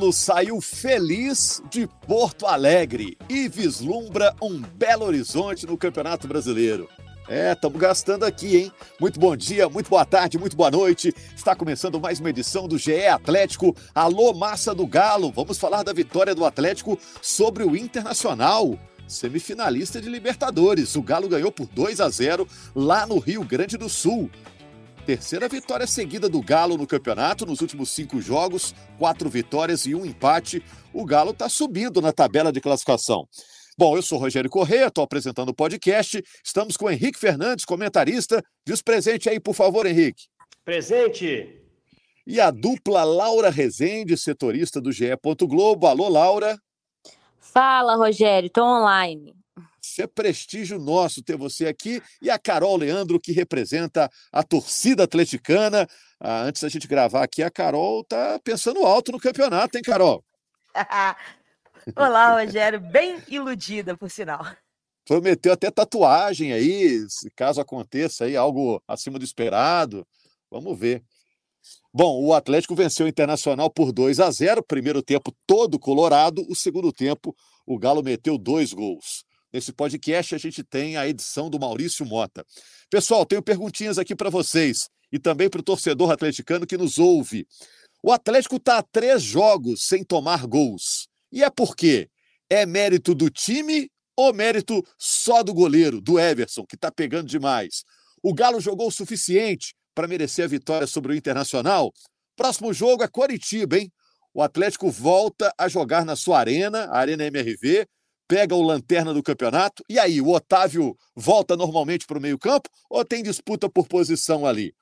Saiu feliz de Porto Alegre e vislumbra um belo horizonte no Campeonato Brasileiro. É, estamos gastando aqui, hein? Muito bom dia, muito boa tarde, muito boa noite. Está começando mais uma edição do GE Atlético. Alô, massa do Galo. Vamos falar da vitória do Atlético sobre o Internacional. Semifinalista de Libertadores. O Galo ganhou por 2 a 0 lá no Rio Grande do Sul. Terceira vitória seguida do Galo no campeonato, nos últimos cinco jogos, quatro vitórias e um empate. O Galo está subindo na tabela de classificação. Bom, eu sou Rogério Corrêa, estou apresentando o podcast. Estamos com o Henrique Fernandes, comentarista. Diz presente aí, por favor, Henrique. Presente. E a dupla Laura Rezende, setorista do GE. Globo. Alô, Laura. Fala, Rogério, estou online. Isso é prestígio nosso ter você aqui e a Carol Leandro, que representa a torcida atleticana. Ah, antes da gente gravar aqui, a Carol tá pensando alto no campeonato, hein, Carol? Olá, Rogério. Bem iludida, por sinal. Prometeu até tatuagem aí, caso aconteça aí algo acima do esperado. Vamos ver. Bom, o Atlético venceu o Internacional por 2 a 0, primeiro tempo todo colorado, o segundo tempo o Galo meteu dois gols. Nesse podcast a gente tem a edição do Maurício Mota. Pessoal, tenho perguntinhas aqui para vocês e também para o torcedor atleticano que nos ouve. O Atlético está a três jogos sem tomar gols. E é por quê? É mérito do time ou mérito só do goleiro, do Everson, que está pegando demais? O Galo jogou o suficiente para merecer a vitória sobre o Internacional? Próximo jogo é Coritiba, hein? O Atlético volta a jogar na sua arena, a Arena MRV, pega o lanterna do campeonato. E aí, o Otávio volta normalmente para o meio-campo ou tem disputa por posição ali?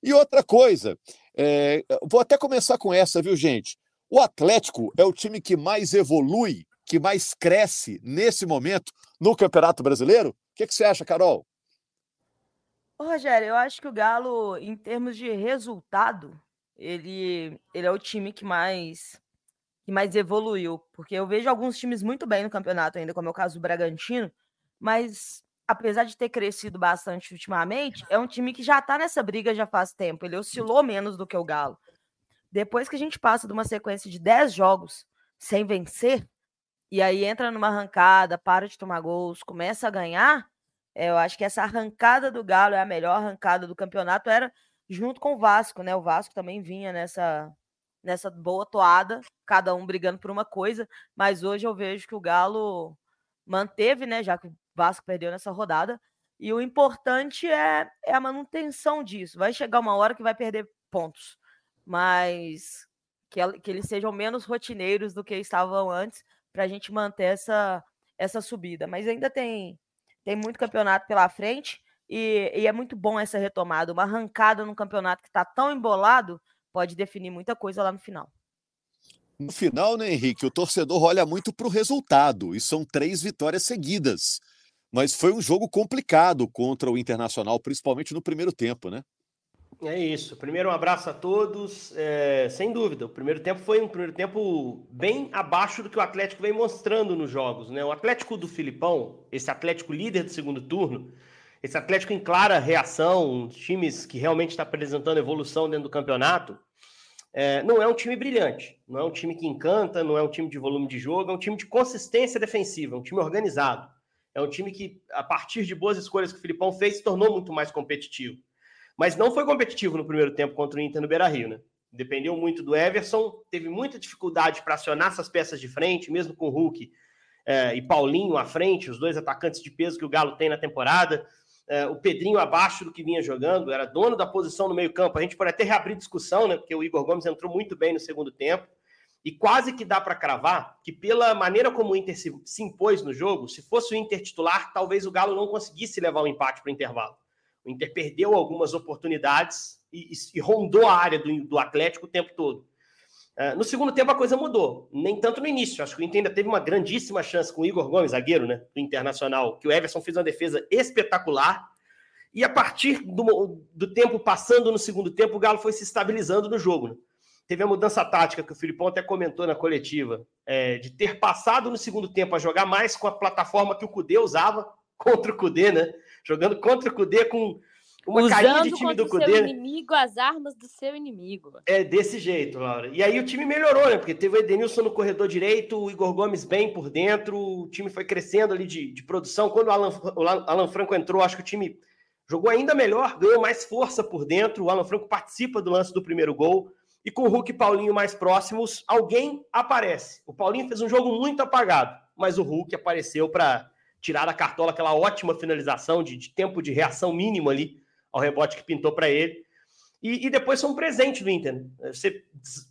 E outra coisa, é, vou até começar com essa, viu, gente? O Atlético é o time que mais evolui, que mais cresce nesse momento no Campeonato Brasileiro? O que, que você acha, Carol? Ô, Rogério, eu acho que o Galo, em termos de resultado, ele, ele é o time que mais que mais evoluiu, porque eu vejo alguns times muito bem no campeonato ainda, como é o caso do Bragantino, mas apesar de ter crescido bastante ultimamente, é um time que já tá nessa briga já faz tempo. Ele oscilou menos do que o Galo. Depois que a gente passa de uma sequência de 10 jogos sem vencer, e aí entra numa arrancada, para de tomar gols, começa a ganhar, é, eu acho que essa arrancada do Galo é a melhor arrancada do campeonato, era junto com o Vasco, né? O Vasco também vinha nessa nessa boa toada, cada um brigando por uma coisa, mas hoje eu vejo que o Galo manteve, né, já que o Vasco perdeu nessa rodada, e o importante é, é a manutenção disso. Vai chegar uma hora que vai perder pontos, mas que, que eles sejam menos rotineiros do que estavam antes, para a gente manter essa, essa subida. Mas ainda tem, tem muito campeonato pela frente, e, e é muito bom essa retomada. Uma arrancada num campeonato que está tão embolado pode definir muita coisa lá no final. No final, né, Henrique, o torcedor olha muito para o resultado, e são três vitórias seguidas. Mas foi um jogo complicado contra o Internacional, principalmente no primeiro tempo, né? É isso. Primeiro, um abraço a todos. É, sem dúvida, o primeiro tempo foi um primeiro tempo bem abaixo do que o Atlético vem mostrando nos jogos. Né? O Atlético do Filipão, esse Atlético líder do segundo turno, esse Atlético em clara reação, times que realmente está apresentando evolução dentro do campeonato, é, não é um time brilhante, não é um time que encanta, não é um time de volume de jogo, é um time de consistência defensiva, é um time organizado. É um time que, a partir de boas escolhas que o Filipão fez, se tornou muito mais competitivo. Mas não foi competitivo no primeiro tempo contra o Inter no Beira Rio, né? Dependeu muito do Everson, teve muita dificuldade para acionar essas peças de frente, mesmo com o Hulk é, e Paulinho à frente, os dois atacantes de peso que o Galo tem na temporada é, o Pedrinho abaixo do que vinha jogando, era dono da posição no meio-campo. A gente pode até reabrir discussão, né? Porque o Igor Gomes entrou muito bem no segundo tempo. E quase que dá para cravar que, pela maneira como o Inter se, se, impôs no jogo, se fosse o Inter titular, talvez o Galo não conseguisse levar o empate para o intervalo. O Inter perdeu algumas oportunidades e, e, e rondou a área do, do, Atlético o tempo todo. Uh, no segundo tempo a coisa mudou, nem tanto no início. Acho que o Inter ainda teve uma grandíssima chance com o Igor Gomes, zagueiro, né, do Internacional, que o Everson fez uma defesa espetacular. E a partir do, do tempo passando no segundo tempo, o Galo foi se estabilizando no jogo. Né? Teve a mudança tática que o Filipão até comentou na coletiva, é, de ter passado no segundo tempo a jogar mais com a plataforma que o Cudê usava contra o Cudê, né? Jogando contra o Cudê com uma Usando carinha de time do Cudê. seu inimigo as armas do seu inimigo. É desse jeito, Laura. E aí o time melhorou, né? Porque teve o Edenilson no corredor direito, o Igor Gomes bem por dentro, o time foi crescendo ali de, de produção. Quando o Alan, o Alan Franco entrou, acho que o time jogou ainda melhor, ganhou mais força por dentro. O Alan Franco participa do lance do primeiro gol. E com o Hulk e Paulinho mais próximos, alguém aparece. O Paulinho fez um jogo muito apagado, mas o Hulk apareceu para tirar da cartola aquela ótima finalização de, de tempo de reação mínimo ali ao rebote que pintou para ele. E, e, depois foi um presente do Inter. Você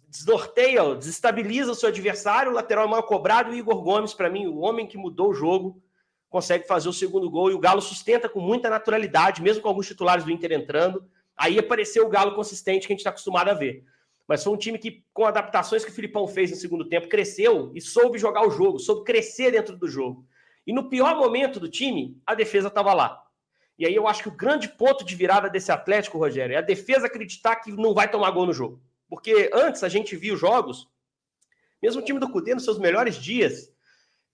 desnorteia, desestabiliza o seu adversário, o lateral é mal cobrado, o Igor Gomes, para mim, o homem que mudou o jogo, consegue fazer o segundo gol e o Galo sustenta com muita naturalidade, mesmo com alguns titulares do Inter entrando. Aí apareceu o Galo consistente que a gente está acostumado a ver. Mas foi um time que, com adaptações que o Filipão fez no segundo tempo, cresceu e soube jogar o jogo, soube crescer dentro do jogo. E no pior momento do time, a defesa estava lá. E aí eu acho que o grande ponto de virada desse Atlético, Rogério, é a defesa acreditar que não vai tomar gol no jogo. Porque antes a gente viu jogos, mesmo o time do Cudê nos seus melhores dias,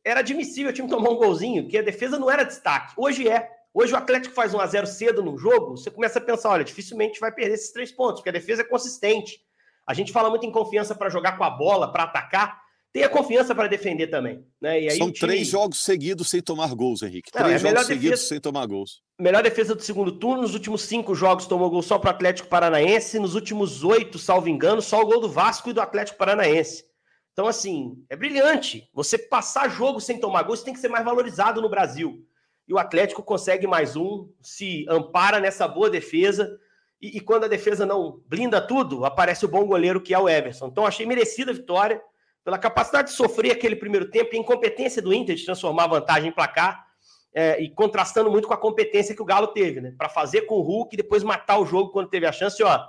era admissível o time tomar um golzinho, que a defesa não era destaque. Hoje é. Hoje o Atlético faz 1 a 0 cedo no jogo, você começa a pensar, olha, dificilmente vai perder esses três pontos, porque a defesa é consistente. A gente fala muito em confiança para jogar com a bola, para atacar, tenha confiança para defender também. Né? E aí São time... três jogos seguidos sem tomar gols, Henrique. Não, três é jogos seguidos defesa... sem tomar gols. Melhor defesa do segundo turno. Nos últimos cinco jogos tomou gol só para o Atlético Paranaense. Nos últimos oito, salvo engano, só o gol do Vasco e do Atlético Paranaense. Então, assim, é brilhante. Você passar jogo sem tomar gol, isso tem que ser mais valorizado no Brasil. E o Atlético consegue mais um, se ampara nessa boa defesa. E, e quando a defesa não blinda tudo, aparece o bom goleiro que é o Everson. Então, achei merecida a vitória pela capacidade de sofrer aquele primeiro tempo e a incompetência do Inter de transformar a vantagem em placar é, e contrastando muito com a competência que o Galo teve, né? Para fazer com o Hulk e depois matar o jogo quando teve a chance. Ó,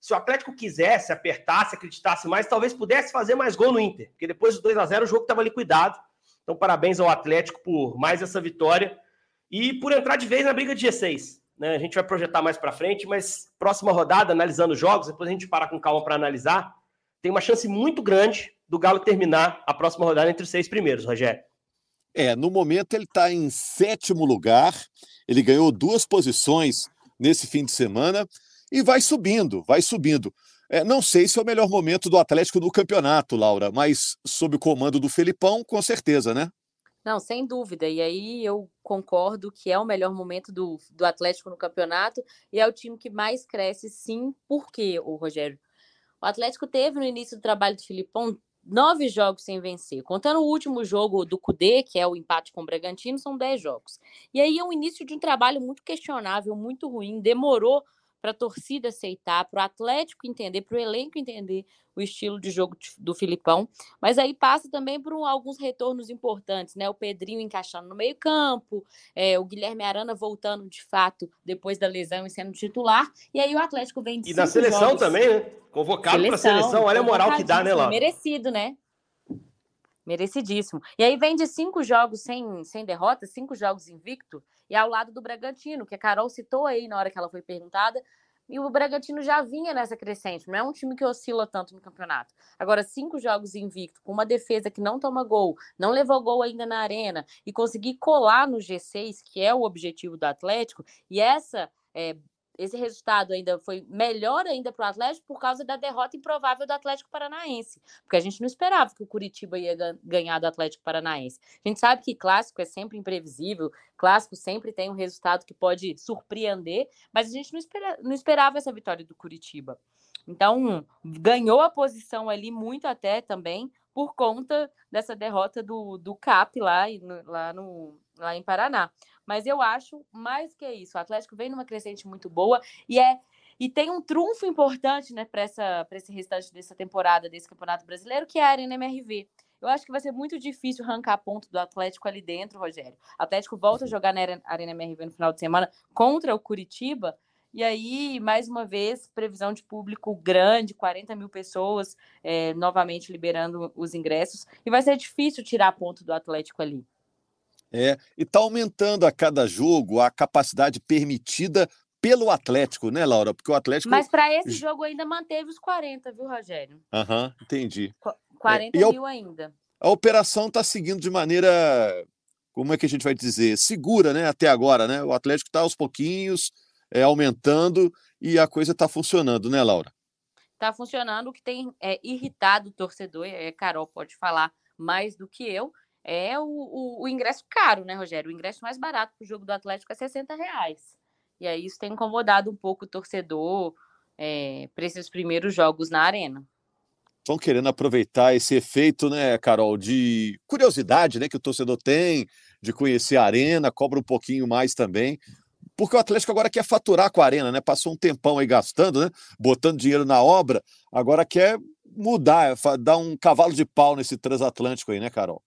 se o Atlético quisesse, apertasse, acreditasse mais, talvez pudesse fazer mais gol no Inter, porque depois do 2 a 0 o jogo estava liquidado. Então, parabéns ao Atlético por mais essa vitória e por entrar de vez na briga de G6. Né? A gente vai projetar mais para frente, mas próxima rodada, analisando os jogos, depois a gente para com calma para analisar. Tem uma chance muito grande do Galo terminar a próxima rodada entre os seis primeiros, Rogério. É, no momento ele está em sétimo lugar, ele ganhou duas posições nesse fim de semana e vai subindo, vai subindo. É, não sei se é o melhor momento do Atlético no campeonato, Laura, mas sob o comando do Felipão, com certeza, né? Não, sem dúvida. E aí eu concordo que é o melhor momento do, do Atlético no campeonato e é o time que mais cresce, sim. Por quê, o Rogério? O Atlético teve no início do trabalho do Filipão nove jogos sem vencer. Contando o último jogo do Cudê, que é o empate com o Bragantino, são dez jogos. E aí é o início de um trabalho muito questionável, muito ruim, demorou para a torcida aceitar, para o Atlético entender, para o elenco entender o estilo de jogo do Filipão. Mas aí passa também por alguns retornos importantes, né? O Pedrinho encaixando no meio-campo, é, o Guilherme Arana voltando de fato depois da lesão e sendo titular. E aí o Atlético vem de E na seleção jogos... também, né? Convocado para a seleção, olha a moral que dá, né, Lá? Merecido, né? Merecidíssimo. E aí vem de cinco jogos sem, sem derrota, cinco jogos invicto, e ao lado do Bragantino, que a Carol citou aí na hora que ela foi perguntada, e o Bragantino já vinha nessa crescente, não é um time que oscila tanto no campeonato. Agora, cinco jogos invicto, com uma defesa que não toma gol, não levou gol ainda na arena, e conseguir colar no G6, que é o objetivo do Atlético, e essa é, esse resultado ainda foi melhor ainda para o Atlético por causa da derrota improvável do Atlético Paranaense, porque a gente não esperava que o Curitiba ia ganhar do Atlético Paranaense. A gente sabe que clássico é sempre imprevisível, clássico sempre tem um resultado que pode surpreender, mas a gente não, espera, não esperava essa vitória do Curitiba. Então, ganhou a posição ali muito até também por conta dessa derrota do, do CAP lá, lá, no, lá em Paraná. Mas eu acho mais que isso. O Atlético vem numa crescente muito boa e é e tem um trunfo importante né, para esse restante dessa temporada, desse Campeonato Brasileiro, que é a Arena MRV. Eu acho que vai ser muito difícil arrancar ponto do Atlético ali dentro, Rogério. O Atlético volta a jogar na Arena MRV no final de semana contra o Curitiba. E aí, mais uma vez, previsão de público grande, 40 mil pessoas, é, novamente liberando os ingressos. E vai ser difícil tirar ponto do Atlético ali. É, e está aumentando a cada jogo a capacidade permitida pelo Atlético, né, Laura? Porque o Atlético. Mas para esse jogo ainda manteve os 40, viu, Rogério? Aham, uhum, entendi. 40 é, mil a, ainda. A operação está seguindo de maneira, como é que a gente vai dizer, segura, né? Até agora, né? O Atlético está aos pouquinhos, é, aumentando e a coisa está funcionando, né, Laura? Está funcionando. O que tem é, irritado o torcedor, é, Carol pode falar mais do que eu, é o, o, o ingresso caro, né, Rogério? O ingresso mais barato para o jogo do Atlético é 60 reais. E aí isso tem incomodado um pouco o torcedor é, para esses primeiros jogos na arena. Estão querendo aproveitar esse efeito, né, Carol, de curiosidade né, que o torcedor tem, de conhecer a arena, cobra um pouquinho mais também porque o Atlético agora quer faturar com a Arena, né? Passou um tempão aí gastando, né? Botando dinheiro na obra, agora quer mudar, dar um cavalo de pau nesse transatlântico aí, né, Carol?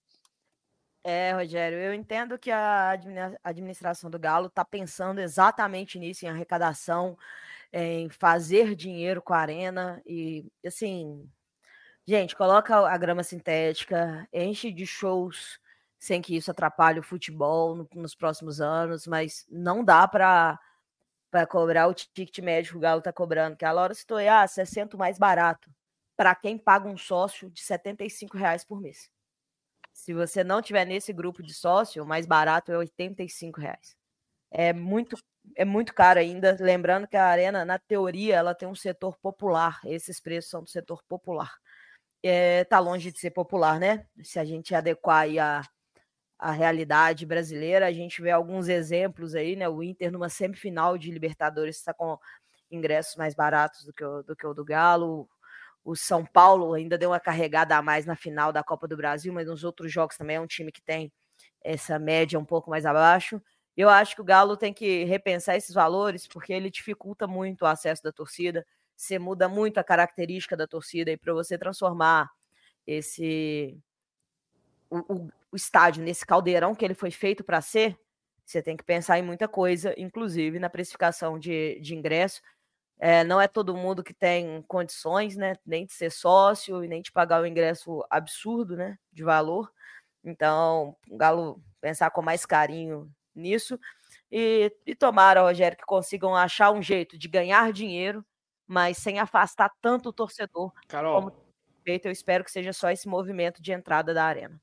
É, Rogério, eu entendo que a administração do Galo está pensando exatamente nisso, em arrecadação, em fazer dinheiro com a arena e, assim, gente, coloca a grama sintética, enche de shows sem que isso atrapalhe o futebol no, nos próximos anos, mas não dá para cobrar o ticket médio que o Galo está cobrando, que a Laura citou, ah, 60 mais barato, para quem paga um sócio de 75 reais por mês. Se você não tiver nesse grupo de sócio, o mais barato é 85 reais. É muito, é muito caro ainda. Lembrando que a Arena, na teoria, ela tem um setor popular. Esses preços são do setor popular. É, tá longe de ser popular, né? Se a gente adequar aí a, a realidade brasileira. A gente vê alguns exemplos aí, né? O Inter numa semifinal de Libertadores está com ingressos mais baratos do que o do, que o do Galo. O São Paulo ainda deu uma carregada a mais na final da Copa do Brasil, mas nos outros jogos também é um time que tem essa média um pouco mais abaixo. Eu acho que o Galo tem que repensar esses valores, porque ele dificulta muito o acesso da torcida. Você muda muito a característica da torcida e para você transformar esse o, o, o estádio nesse caldeirão que ele foi feito para ser, você tem que pensar em muita coisa, inclusive na precificação de, de ingresso. É, não é todo mundo que tem condições, né? Nem de ser sócio e nem de pagar o ingresso absurdo, né? De valor. Então, o Galo pensar com mais carinho nisso. E, e tomara, Rogério, que consigam achar um jeito de ganhar dinheiro, mas sem afastar tanto o torcedor. Carol. Como feito, eu espero que seja só esse movimento de entrada da arena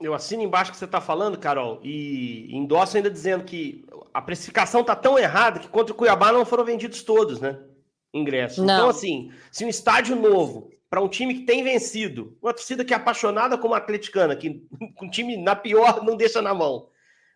eu assino embaixo que você está falando, Carol, e endosso ainda dizendo que a precificação está tão errada que contra o Cuiabá não foram vendidos todos, né? Ingressos. Não. Então, assim, se um estádio novo para um time que tem vencido, uma torcida que é apaixonada como a atleticana, que um time na pior não deixa na mão,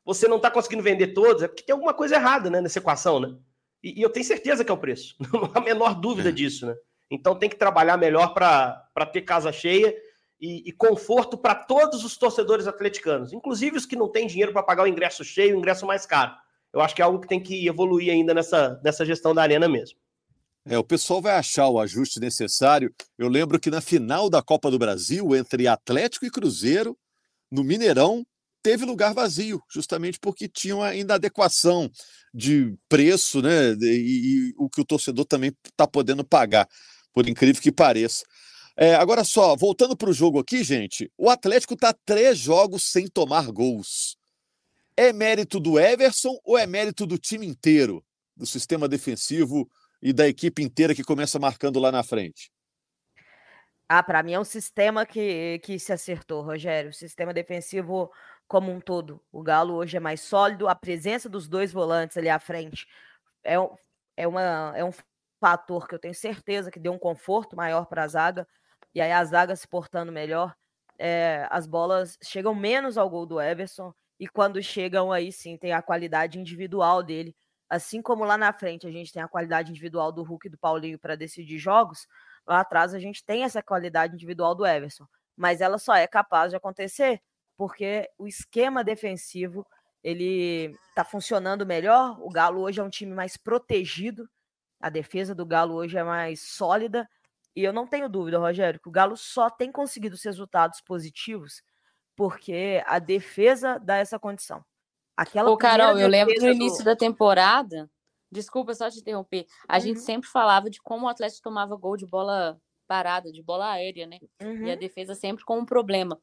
você não está conseguindo vender todos, é porque tem alguma coisa errada né, nessa equação, né? E, e eu tenho certeza que é o preço, não há a menor dúvida é. disso, né? Então tem que trabalhar melhor para ter casa cheia e, e conforto para todos os torcedores atleticanos, inclusive os que não têm dinheiro para pagar o ingresso cheio, o ingresso mais caro. Eu acho que é algo que tem que evoluir ainda nessa, nessa gestão da arena mesmo. É, o pessoal vai achar o ajuste necessário. Eu lembro que na final da Copa do Brasil, entre Atlético e Cruzeiro, no Mineirão, teve lugar vazio, justamente porque tinham ainda adequação de preço, né? E, e o que o torcedor também está podendo pagar, por incrível que pareça. É, agora só, voltando para o jogo aqui, gente, o Atlético está três jogos sem tomar gols. É mérito do Everson ou é mérito do time inteiro, do sistema defensivo e da equipe inteira que começa marcando lá na frente? Ah, para mim é um sistema que, que se acertou, Rogério. O sistema defensivo como um todo. O Galo hoje é mais sólido, a presença dos dois volantes ali à frente é, é, uma, é um fator que eu tenho certeza que deu um conforto maior para a zaga e aí a zaga se portando melhor, é, as bolas chegam menos ao gol do Everson, e quando chegam aí sim tem a qualidade individual dele. Assim como lá na frente a gente tem a qualidade individual do Hulk e do Paulinho para decidir jogos, lá atrás a gente tem essa qualidade individual do Everson. Mas ela só é capaz de acontecer porque o esquema defensivo ele está funcionando melhor. O Galo hoje é um time mais protegido, a defesa do Galo hoje é mais sólida e eu não tenho dúvida, Rogério, que o Galo só tem conseguido os resultados positivos porque a defesa dá essa condição. Aquela Ô, Carol, eu lembro no início do... da temporada, Desculpa só te interromper. A uhum. gente sempre falava de como o Atlético tomava gol de bola parada, de bola aérea, né? Uhum. E a uhum. defesa sempre com um problema.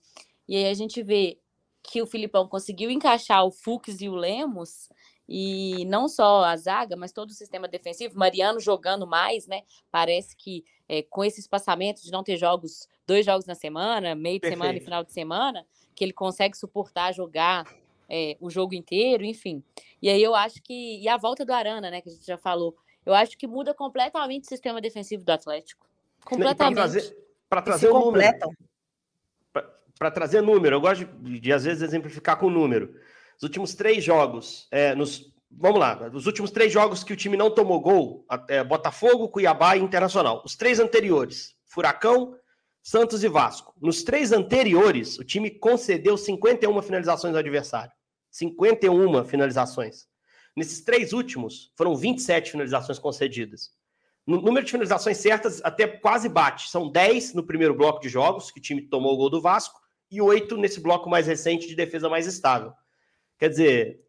E aí a gente vê que o Filipão conseguiu encaixar o Fux e o Lemos e não só a zaga, mas todo o sistema defensivo. Mariano jogando mais, né? Parece que é, com esse espaçamento de não ter jogos, dois jogos na semana, meio de Perfeito. semana e final de semana, que ele consegue suportar jogar é, o jogo inteiro, enfim. E aí eu acho que. E a volta do Arana, né? Que a gente já falou. Eu acho que muda completamente o sistema defensivo do Atlético. Completamente. Para trazer, pra trazer um número. Para trazer número, eu gosto de, de, às vezes, exemplificar com número. Os últimos três jogos, é, nos, vamos lá, os últimos três jogos que o time não tomou gol, é, Botafogo, Cuiabá e Internacional. Os três anteriores, Furacão, Santos e Vasco. Nos três anteriores, o time concedeu 51 finalizações ao adversário. 51 finalizações. Nesses três últimos, foram 27 finalizações concedidas. No número de finalizações certas até quase bate. São 10 no primeiro bloco de jogos, que o time tomou o gol do Vasco, e 8 nesse bloco mais recente de defesa mais estável. Quer dizer,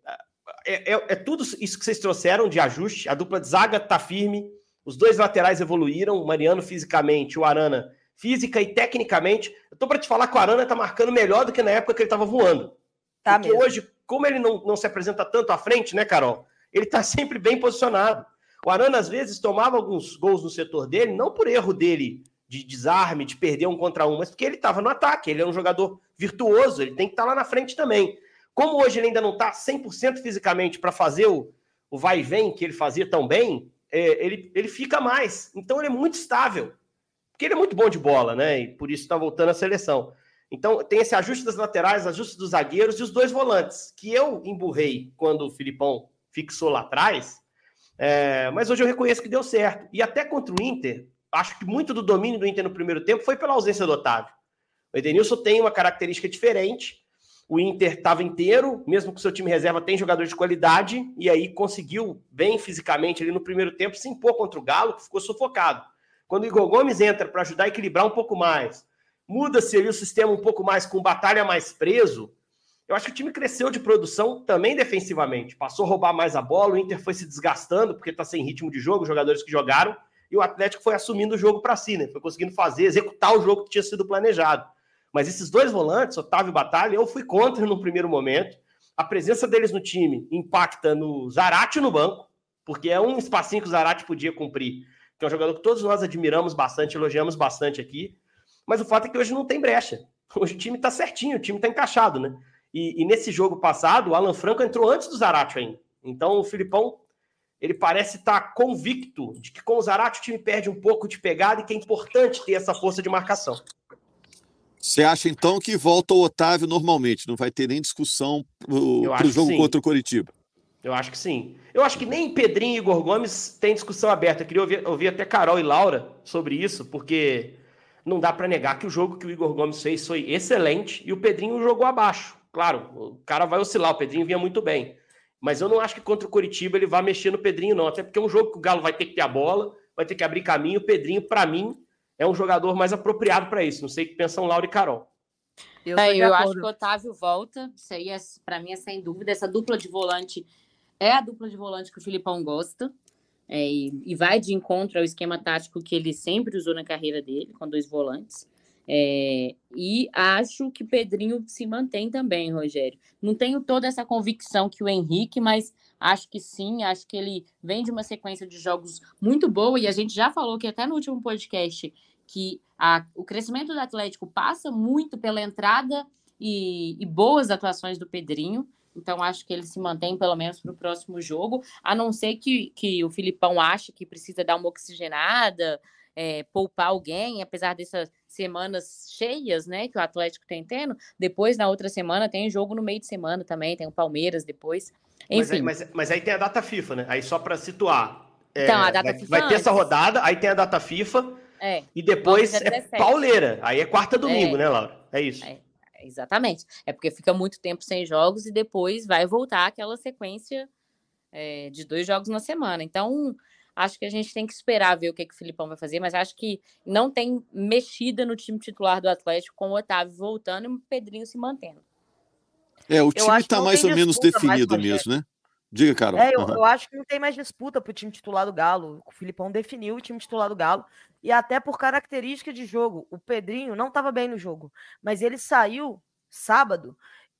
é, é, é, tudo isso que vocês trouxeram de ajuste. A dupla de zaga está firme, os dois laterais evoluíram, o Mariano fisicamente, o Arana física e tecnicamente. Eu tô para te falar que o Arana está marcando melhor do que na época que ele estava voando. Tá Porque mesmo. hoje, como ele não, não se apresenta tanto à frente, né, Carol? Ele está sempre bem posicionado. O Arana, às vezes, tomava alguns gols no setor dele, não por erro dele de desarme, de perder um contra um, mas porque ele estava no ataque. Ele é um jogador virtuoso, ele tem que estar tá lá na frente também. Como hoje ele ainda não está 100% fisicamente para fazer o, o vai e vem que ele fazia tão bem, é, ele, ele fica mais. Então ele é muito estável. Porque ele é muito bom de bola, né? E por isso está voltando à seleção. Então tem esse ajuste das laterais, ajuste dos zagueiros e os dois volantes, que eu emburrei quando o Filipão fixou lá atrás. É, mas hoje eu reconheço que deu certo. E até contra o Inter, acho que muito do domínio do Inter no primeiro tempo foi pela ausência do Otávio. O Edenilson tem uma característica diferente o Inter estava inteiro, mesmo que seu time reserva tem jogadores de qualidade, e aí conseguiu bem fisicamente ali no primeiro tempo se impor contra o Galo, que ficou sufocado. Quando o Igor Gomes entra para ajudar a equilibrar um pouco mais, muda-se ali o sistema um pouco mais com batalha mais preso, eu acho que o time cresceu de produção também defensivamente. Passou a roubar mais a bola, o Inter foi se desgastando porque está sem ritmo de jogo, jogadores que jogaram, e o Atlético foi assumindo o jogo para si, né? Foi conseguindo fazer, executar o jogo que tinha sido planejado. Mas esses dois volantes, Otávio e Batalha, eu fui contra no primeiro momento. A presença deles no time impacta no Zarate no banco, porque é um espacinho que o Zarate podia cumprir, que é um jogador que todos nós admiramos bastante, elogiamos bastante aqui. Mas o fato é que hoje não tem brecha. Hoje o time está certinho, o time está encaixado, né? E, e, nesse jogo passado, o Alan Franco entrou antes do Zarate ainda. Então o Filipão, ele parece estar tá convicto de que com o Zarate o time perde um pouco de pegada e que é importante ter essa força de marcação. Você acha então que volta o Otávio normalmente? Não vai ter nem discussão para o jogo contra o Coritiba? Eu acho que sim. Eu acho que nem Pedrinho e Igor Gomes têm discussão aberta. Eu queria ouvir, ouvir até Carol e Laura sobre isso, porque não dá para negar que o jogo que o Igor Gomes fez foi excelente e o Pedrinho jogou abaixo. Claro, o cara vai oscilar, o Pedrinho vinha muito bem. Mas eu não acho que contra o Coritiba ele vá mexer no Pedrinho, não. Até porque é um jogo que o Galo vai ter que ter a bola, vai ter que abrir caminho. O Pedrinho, para mim, é um jogador mais apropriado para isso. Não sei o que pensam Laura e Carol. Eu, é, eu acho que o Otávio volta. Isso aí, é, para mim, é sem dúvida. Essa dupla de volante é a dupla de volante que o Filipão gosta. É, e, e, vai de encontro ao esquema tático que ele sempre usou na carreira dele, com dois volantes. É, e acho que Pedrinho se mantém também, Rogério. Não tenho toda essa convicção que o Henrique, mas acho que sim, acho que ele vem de uma sequência de jogos muito boa, e a gente já falou que até no último podcast que a, o crescimento do Atlético passa muito pela entrada e, e boas atuações do Pedrinho. Então, acho que ele se mantém pelo menos para o próximo jogo, a não ser que, que o Filipão ache que precisa dar uma oxigenada, é, poupar alguém, apesar dessas semanas cheias, né, que o Atlético tem tendo. Depois, na outra semana, tem jogo no meio de semana também, tem o Palmeiras depois. Enfim. Mas, mas, mas aí tem a data FIFA, né? Aí só para situar. Então, é, a data vai, FIFA. Vai ter essa rodada, aí tem a data FIFA. É. E depois é pauleira. Aí é quarta domingo, é. né, Laura? É isso. É, exatamente. É porque fica muito tempo sem jogos e depois vai voltar aquela sequência é, de dois jogos na semana. Então, acho que a gente tem que esperar ver o que, que o Filipão vai fazer, mas acho que não tem mexida no time titular do Atlético com o Otávio voltando e o Pedrinho se mantendo. É, o time está mais ou menos definido mais mesmo, né? Diga, Carol. É, eu, eu, acho que não tem mais disputa para o time titular do Galo. O Filipão definiu o time titular do Galo. E até por característica de jogo. O Pedrinho não estava bem no jogo, mas ele saiu sábado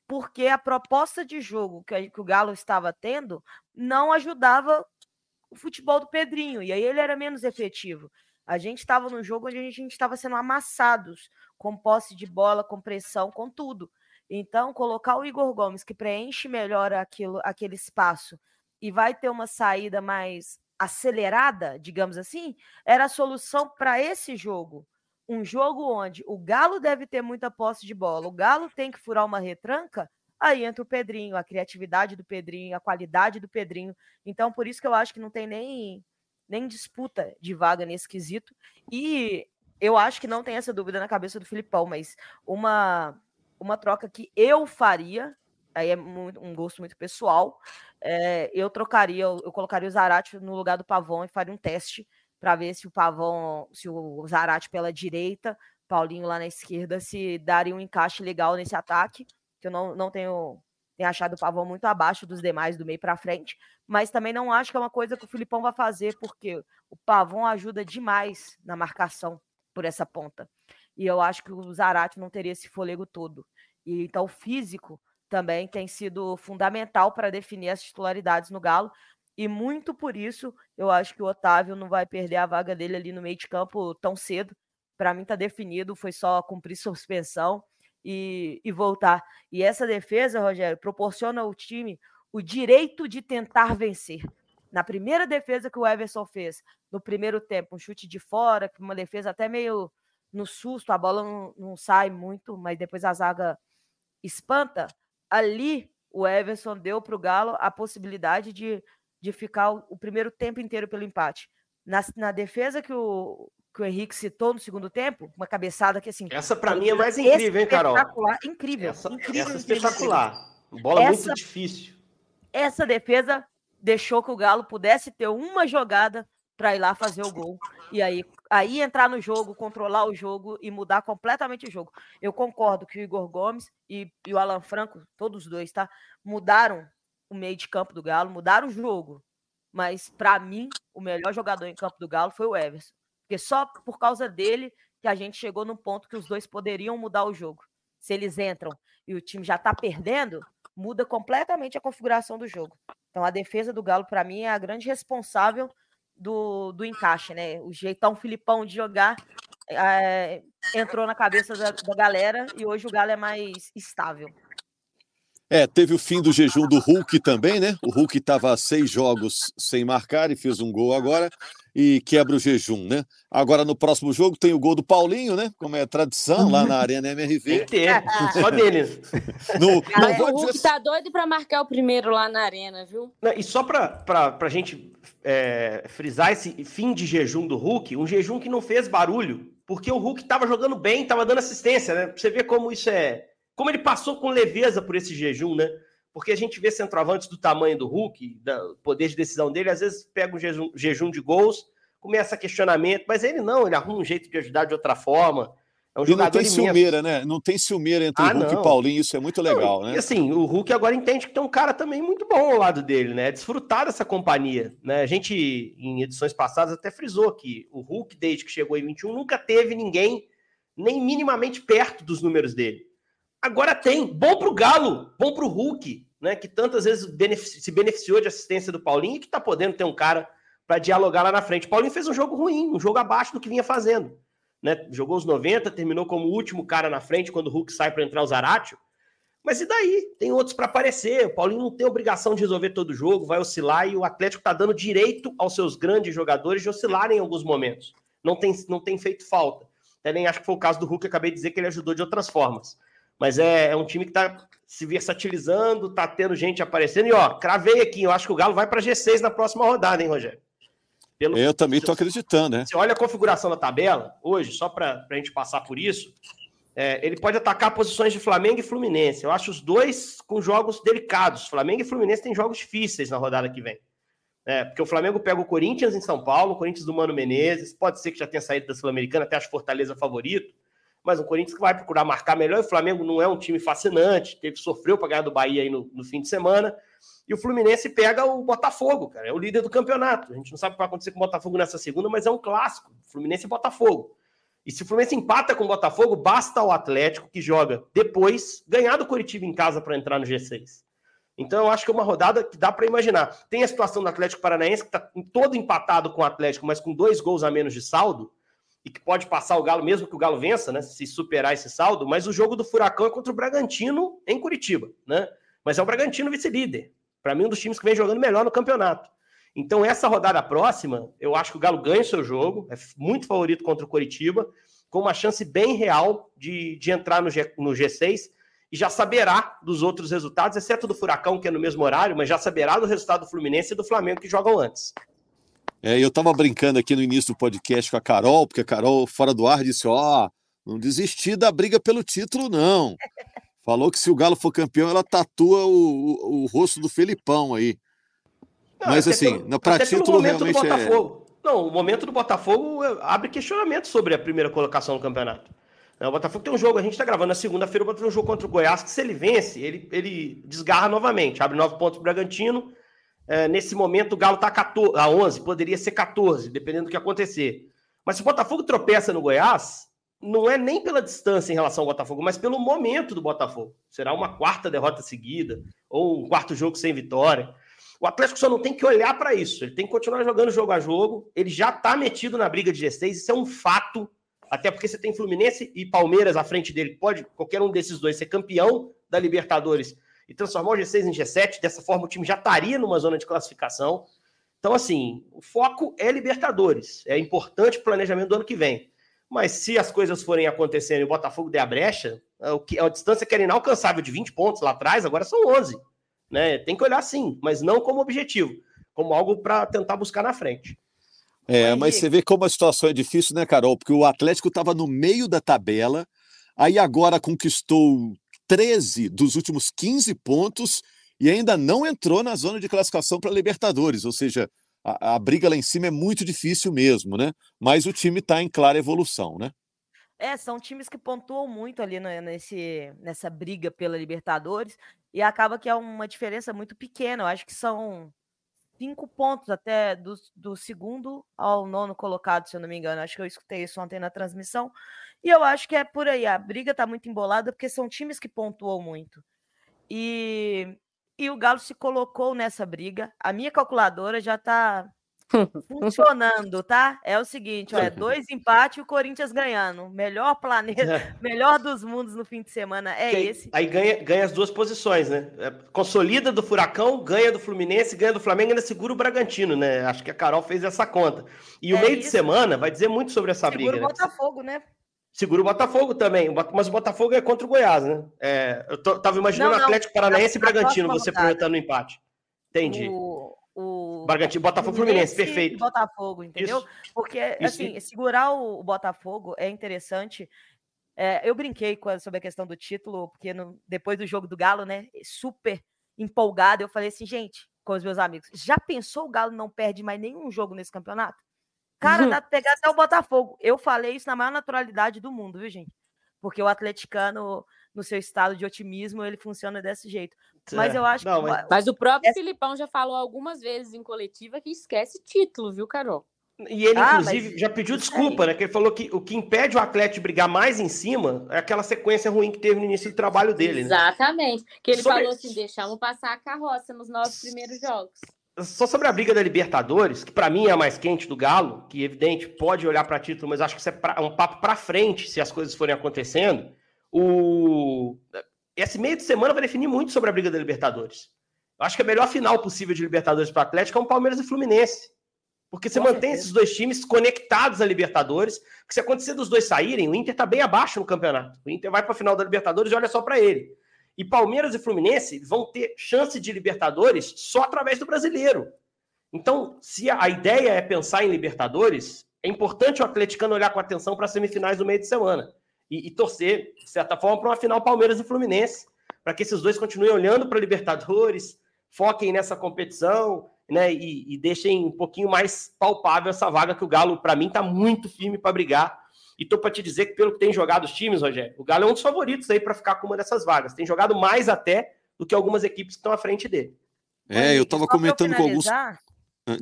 porque a proposta de jogo que, que o Galo estava tendo não ajudava o futebol do Pedrinho. E aí ele era menos efetivo. A gente estava no jogo onde a gente estava sendo amassados com posse de bola, com pressão, com tudo. Então, colocar o Igor Gomes, que preenche melhor aquilo, aquele espaço e vai ter uma saída mais acelerada, digamos assim, era a solução para esse jogo. Um jogo onde o Galo deve ter muita posse de bola, o Galo tem que furar uma retranca, aí entra o Pedrinho, a criatividade do Pedrinho, a qualidade do Pedrinho. Então, por isso que eu acho que não tem nem, nem disputa de vaga nesse quesito. E eu acho que não tem essa dúvida na cabeça do Filipão, mas uma uma troca que eu faria, aí é muito, um gosto muito pessoal. É, eu trocaria, eu, eu, colocaria o Zarate no lugar do Pavão e faria um teste para ver se o Pavão, se o Zarate pela direita, Paulinho lá na esquerda, se daria um encaixe legal nesse ataque, que eu não, não tenho, tenho achado o Pavão muito abaixo dos demais do meio para frente, mas também não acho que é uma coisa que o Filipão vai fazer, porque o Pavão ajuda demais na marcação por essa ponta. E eu acho que o Zarate não teria esse fôlego todo. E então o físico também tem sido fundamental para definir as titularidades no Galo. E muito por isso eu acho que o Otávio não vai perder a vaga dele ali no meio de campo tão cedo. Para mim está definido, foi só cumprir suspensão e, e voltar. E essa defesa, Rogério, proporciona ao time o direito de tentar vencer. Na primeira defesa que o Everson fez, no primeiro tempo, um chute de fora, uma defesa até meio no susto, a bola não, não sai muito, mas depois a zaga espanta. Ali o Everson deu para o Galo a possibilidade de, de ficar o, o, primeiro tempo inteiro pelo empate. Na, na defesa que o, que o Henrique citou no segundo tempo, uma cabeçada que assim. Essa para mim é mais incrível, hein, Carol? Espetacular, incrível. Essa, incrível, essa incrível, espetacular. Bola essa, muito difícil. Essa defesa deixou que o Galo pudesse ter uma jogada para ir lá fazer o gol. E aí, aí entrar no jogo, controlar o jogo e mudar completamente o jogo. Eu concordo que o Igor Gomes e, e o Alan Franco, todos dois, tá? Mudaram o meio de campo do Galo, mudaram o jogo. Mas, para mim, o melhor jogador em campo do Galo foi o Everson. Porque só por causa dele que a gente chegou num ponto que os dois poderiam mudar o jogo. Se eles entram e o time já tá perdendo, muda completamente a configuração do jogo. Então, a defesa do Galo, para mim, é a grande responsável do, do encaixe, né? O jeitão Filipão de jogar é, entrou na cabeça da, da galera e hoje o Galo é mais estável. É, teve o fim do jejum do Hulk também, né? O Hulk estava seis jogos sem marcar e fez um gol agora e quebra o jejum, né? Agora no próximo jogo tem o gol do Paulinho, né? Como é tradição lá na Arena MRV. Tem que ter, só dele. No, Cara, o Hulk dizer... tá doido para marcar o primeiro lá na Arena, viu? Não, e só para a gente é, frisar esse fim de jejum do Hulk, um jejum que não fez barulho, porque o Hulk estava jogando bem, estava dando assistência, né? Pra você ver como isso é como ele passou com leveza por esse jejum, né? Porque a gente vê centroavantes do tamanho do Hulk, do poder de decisão dele, às vezes pega um jejum, jejum de gols, começa questionamento, mas ele não, ele arruma um jeito de ajudar de outra forma. É um e não tem imenso. ciumeira, né? Não tem ciumeira entre ah, Hulk não. e Paulinho, isso é muito legal, não, né? E assim, o Hulk agora entende que tem um cara também muito bom ao lado dele, né? Desfrutar dessa companhia, né? A gente, em edições passadas, até frisou que o Hulk, desde que chegou em 21, nunca teve ninguém nem minimamente perto dos números dele. Agora tem. Bom para o Galo, bom para o Hulk, né? Que tantas vezes se beneficiou de assistência do Paulinho e que está podendo ter um cara para dialogar lá na frente. Paulinho fez um jogo ruim, um jogo abaixo do que vinha fazendo. Né? Jogou os 90, terminou como o último cara na frente quando o Hulk sai para entrar o Zaratio. Mas e daí? Tem outros para aparecer. O Paulinho não tem obrigação de resolver todo o jogo, vai oscilar e o Atlético está dando direito aos seus grandes jogadores de oscilarem em alguns momentos. Não tem, não tem feito falta. Até nem acho que foi o caso do Hulk, acabei de dizer que ele ajudou de outras formas. Mas é, é um time que está se versatilizando, está tendo gente aparecendo. E ó, cravei aqui, eu acho que o Galo vai para G6 na próxima rodada, hein, Rogério? Pelo... Eu também estou acreditando, né? Você olha a configuração da tabela, hoje, só para a gente passar por isso, é, ele pode atacar posições de Flamengo e Fluminense. Eu acho os dois com jogos delicados. Flamengo e Fluminense têm jogos difíceis na rodada que vem. É, porque o Flamengo pega o Corinthians em São Paulo, o Corinthians do Mano Menezes, pode ser que já tenha saído da Sul-Americana, até acho Fortaleza favorito. Mas um Corinthians que vai procurar marcar melhor. O Flamengo não é um time fascinante, teve sofreu para ganhar do Bahia aí no, no, fim de semana. E o Fluminense pega o Botafogo, cara, é o líder do campeonato. A gente não sabe o que vai acontecer com o Botafogo nessa segunda, mas é um clássico. Fluminense e Botafogo. E se o Fluminense empata com o Botafogo, basta o Atlético que joga depois ganhar do Curitiba em casa para entrar no G6. Então eu acho que é uma rodada que dá para imaginar. Tem a situação do Atlético Paranaense que está todo empatado com o Atlético, mas com dois gols a menos de saldo e que pode passar o Galo, mesmo que o Galo vença, né? Se superar esse saldo, mas o jogo do Furacão é contra o Bragantino em Curitiba, né? Mas é o Bragantino vice-líder. Para mim, um dos times que vem jogando melhor no campeonato. Então, essa rodada próxima, eu acho que o Galo ganha o seu jogo, é muito favorito contra o Curitiba, com uma chance bem real de, de entrar no, G, no G6 e já saberá dos outros resultados, exceto do Furacão, que é no mesmo horário, mas já saberá do resultado do Fluminense e do Flamengo que jogam antes. É, eu estava brincando aqui no início do podcast com a Carol, porque a Carol, fora do ar, disse: Ó, oh, não desistir da briga pelo título, não. Falou que se o Galo for campeão, ela tatua o, o, o rosto do Felipão aí. Não, Mas assim, pelo, para título realmente é. Não, o momento do Botafogo é, abre questionamento sobre a primeira colocação no campeonato. É, o Botafogo tem um jogo, a gente está gravando na segunda-feira, o Botafogo tem um jogo contra o Goiás, que se ele vence, ele, ele desgarra novamente, abre nove pontos para o Bragantino, é, nesse momento o Galo está a 11, poderia ser 14, dependendo do que acontecer. Mas se o Botafogo tropeça no Goiás, não é nem pela distância em relação ao Botafogo, mas pelo momento do Botafogo. Será uma quarta derrota seguida, ou um quarto jogo sem vitória. O Atlético só não tem que olhar para isso, ele tem que continuar jogando jogo a jogo. Ele já está metido na briga de G6, isso é um fato, até porque você tem Fluminense e Palmeiras à frente dele. Pode qualquer um desses dois ser campeão da Libertadores e transformar o G6 em G7. Dessa forma, o time já estaria numa zona de classificação. Então, assim, o foco é Libertadores. É importante o planejamento do ano que vem. Mas se as coisas forem acontecendo e o Botafogo der a brecha, é o que, a distância que era inalcançável de 20 pontos lá atrás, agora são 11. Né? Tem que olhar sim, mas não como objetivo, como algo para tentar buscar na frente. É, mas você vê como a situação é difícil, né, Carol? Porque o Atlético estava no meio da tabela, aí agora conquistou 13 dos últimos 15 pontos e ainda não entrou na zona de classificação para Libertadores, ou seja, a, a, briga lá em cima é muito difícil mesmo, né? Mas o time está em clara evolução, né? É, são times que pontuam muito ali nesse, nessa briga pela Libertadores e acaba que é uma diferença muito pequena. Eu acho que são cinco pontos até do, do segundo ao nono colocado, se eu não me engano. Acho que eu escutei isso ontem na transmissão. E eu acho que é por aí. A briga tá muito embolada porque são times que pontuam muito. E, e o Galo se colocou nessa briga. A minha calculadora já tá funcionando, tá? É o seguinte, é dois empates e o Corinthians ganhando. Melhor planeta, melhor dos mundos no fim de semana é aí, esse. Aí ganha, ganha as duas posições, né? É, consolida do Furacão, ganha do Fluminense, ganha do Flamengo ainda segura o Bragantino, né? Acho que a Carol fez essa conta. E o é meio isso. de semana vai dizer muito sobre essa segura briga. Segura o Botafogo, né? Segura o Botafogo também, mas o Botafogo é contra o Goiás, né? É, eu tô, tava imaginando não, não, Atlético Paranaense e Bragantino, você projetando o empate. Entendi. O, o Bragantino, Botafogo Fluminense, perfeito. Botafogo, entendeu? Isso, Porque, assim, isso. segurar o, Botafogo é interessante. É, eu brinquei com, sobre a questão do título, porque no, depois do jogo do Galo, né, super empolgado, eu falei assim, gente, com os meus amigos, já pensou o Galo não perde mais nenhum jogo nesse campeonato? Cara, dá pra pegar até o Botafogo. Eu falei isso na maior naturalidade do mundo, viu, gente? Porque o atleticano, no seu estado de otimismo, ele funciona desse jeito. Mas eu acho Não, que. Mas... mas o próprio é... Filipão já falou algumas vezes em coletiva que esquece título, viu, Carol? E ele, ah, inclusive, já pediu desculpa, né? Que ele falou que o que impede o atleta de brigar mais em cima é aquela sequência ruim que teve no início do trabalho dele. Né? Exatamente. Que ele Sobre... falou assim: deixamos passar a carroça nos nossos primeiros jogos. Só sobre a briga da Libertadores, que para mim é a mais quente do Galo, que evidente pode olhar para título, mas acho que isso é pra, um papo para frente se as coisas forem acontecendo. O esse meio de semana vai definir muito sobre a briga da Libertadores. Eu acho que a melhor final possível de Libertadores para o Atlético é um Palmeiras e Fluminense. Porque você mantém esses dois times conectados à Libertadores. Porque se acontecer dos dois saírem, o Inter está bem abaixo no campeonato. O Inter vai para a final da Libertadores e olha só para ele. E Palmeiras e Fluminense vão ter chance de Libertadores só através do brasileiro. Então, se a ideia é pensar em Libertadores, é importante o atleticano olhar com atenção para as semifinais do meio de semana e, e torcer, de certa forma, para uma final Palmeiras e Fluminense, para que esses dois continuem olhando para Libertadores, foquem nessa competição né, e, e deixem um pouquinho mais palpável essa vaga que o Galo, para mim, está muito firme para brigar E tô para te dizer que, pelo que tem jogado os times, Rogério, o Galo é um dos favoritos aí para ficar com uma dessas vagas. Tem jogado mais até do que algumas equipes que estão à frente dele. É, eu estava comentando com alguns. Ah,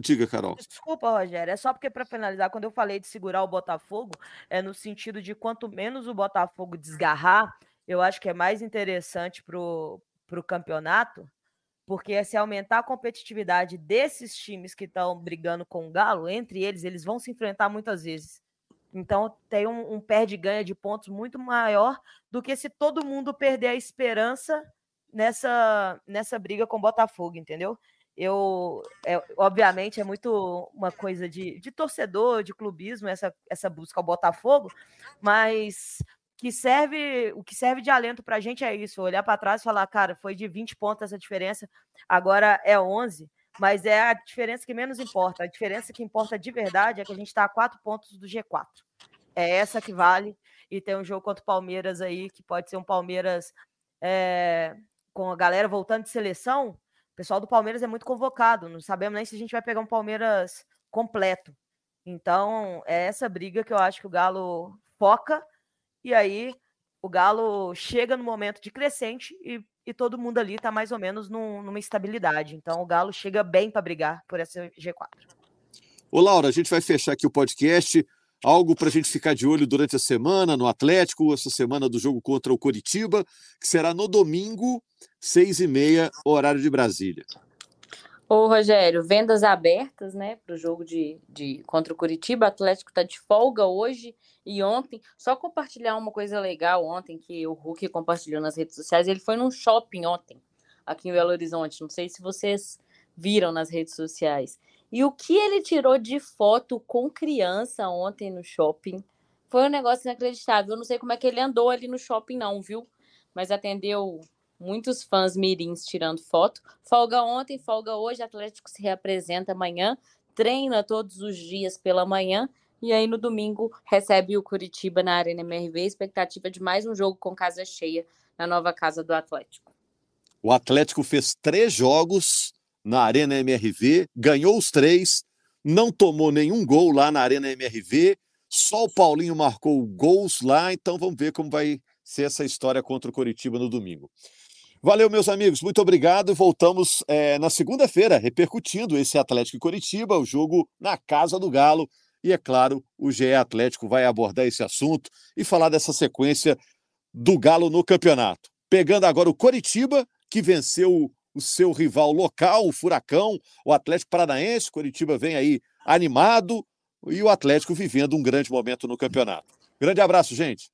diga, Carol. Desculpa, Rogério. É só porque, para finalizar, quando eu falei de segurar o Botafogo, é no sentido de quanto menos o Botafogo desgarrar, eu acho que é mais interessante para o campeonato, porque se aumentar a competitividade desses times que estão brigando com o Galo, entre eles, eles vão se enfrentar muitas vezes. Então tem um, um perde-ganha de pontos muito maior do que se todo mundo perder a esperança nessa, nessa briga com o Botafogo, entendeu? Eu, é, obviamente, é muito uma coisa de, de torcedor, de clubismo, essa, essa busca ao Botafogo, mas que serve, o que serve de alento para a gente é isso, olhar para trás e falar, cara, foi de 20 pontos essa diferença, agora é 11, mas é a diferença que menos importa. A diferença que importa de verdade é que a gente está a quatro pontos do G4. É essa que vale. E tem um jogo contra o Palmeiras aí, que pode ser um Palmeiras é, com a galera voltando de seleção. O pessoal do Palmeiras é muito convocado. Não sabemos nem se a gente vai pegar um Palmeiras completo. Então, é essa briga que eu acho que o Galo foca e aí o Galo chega no momento de crescente e, e todo mundo ali está mais ou menos num, numa estabilidade. Então o Galo chega bem para brigar por essa G4. Ô, Laura, a gente vai fechar aqui o podcast. Algo para a gente ficar de olho durante a semana no Atlético, essa semana do jogo contra o Coritiba, que será no domingo, seis e meia, horário de Brasília. Ô, Rogério, vendas abertas, né, para o jogo de, de contra o Curitiba. O Atlético está de folga hoje e ontem. Só compartilhar uma coisa legal ontem que o Hulk compartilhou nas redes sociais. Ele foi num shopping ontem, aqui em Belo Horizonte. Não sei se vocês viram nas redes sociais. E o que ele tirou de foto com criança ontem no shopping foi um negócio inacreditável. Eu não sei como é que ele andou ali no shopping, não, viu? Mas atendeu muitos fãs mirins tirando foto. Folga ontem, folga hoje, Atlético se reapresenta amanhã, treina todos os dias pela manhã e aí no domingo recebe o Curitiba na Arena MRV, expectativa de mais um jogo com casa cheia na nova casa do Atlético. O Atlético fez três jogos na Arena MRV, ganhou os três, não tomou nenhum gol lá na Arena MRV, só o Paulinho marcou gols lá, então vamos ver como vai ser essa história contra o Curitiba no domingo. Valeu, meus amigos, muito obrigado. Voltamos é, na segunda-feira, repercutindo esse Atlético e Coritiba, o jogo na Casa do Galo. E é claro, o GE Atlético vai abordar esse assunto e falar dessa sequência do Galo no campeonato. Pegando agora o Coritiba, que venceu o seu rival local, o Furacão, o Atlético Paranaense. Coritiba vem aí animado e o Atlético vivendo um grande momento no campeonato. Grande abraço, gente.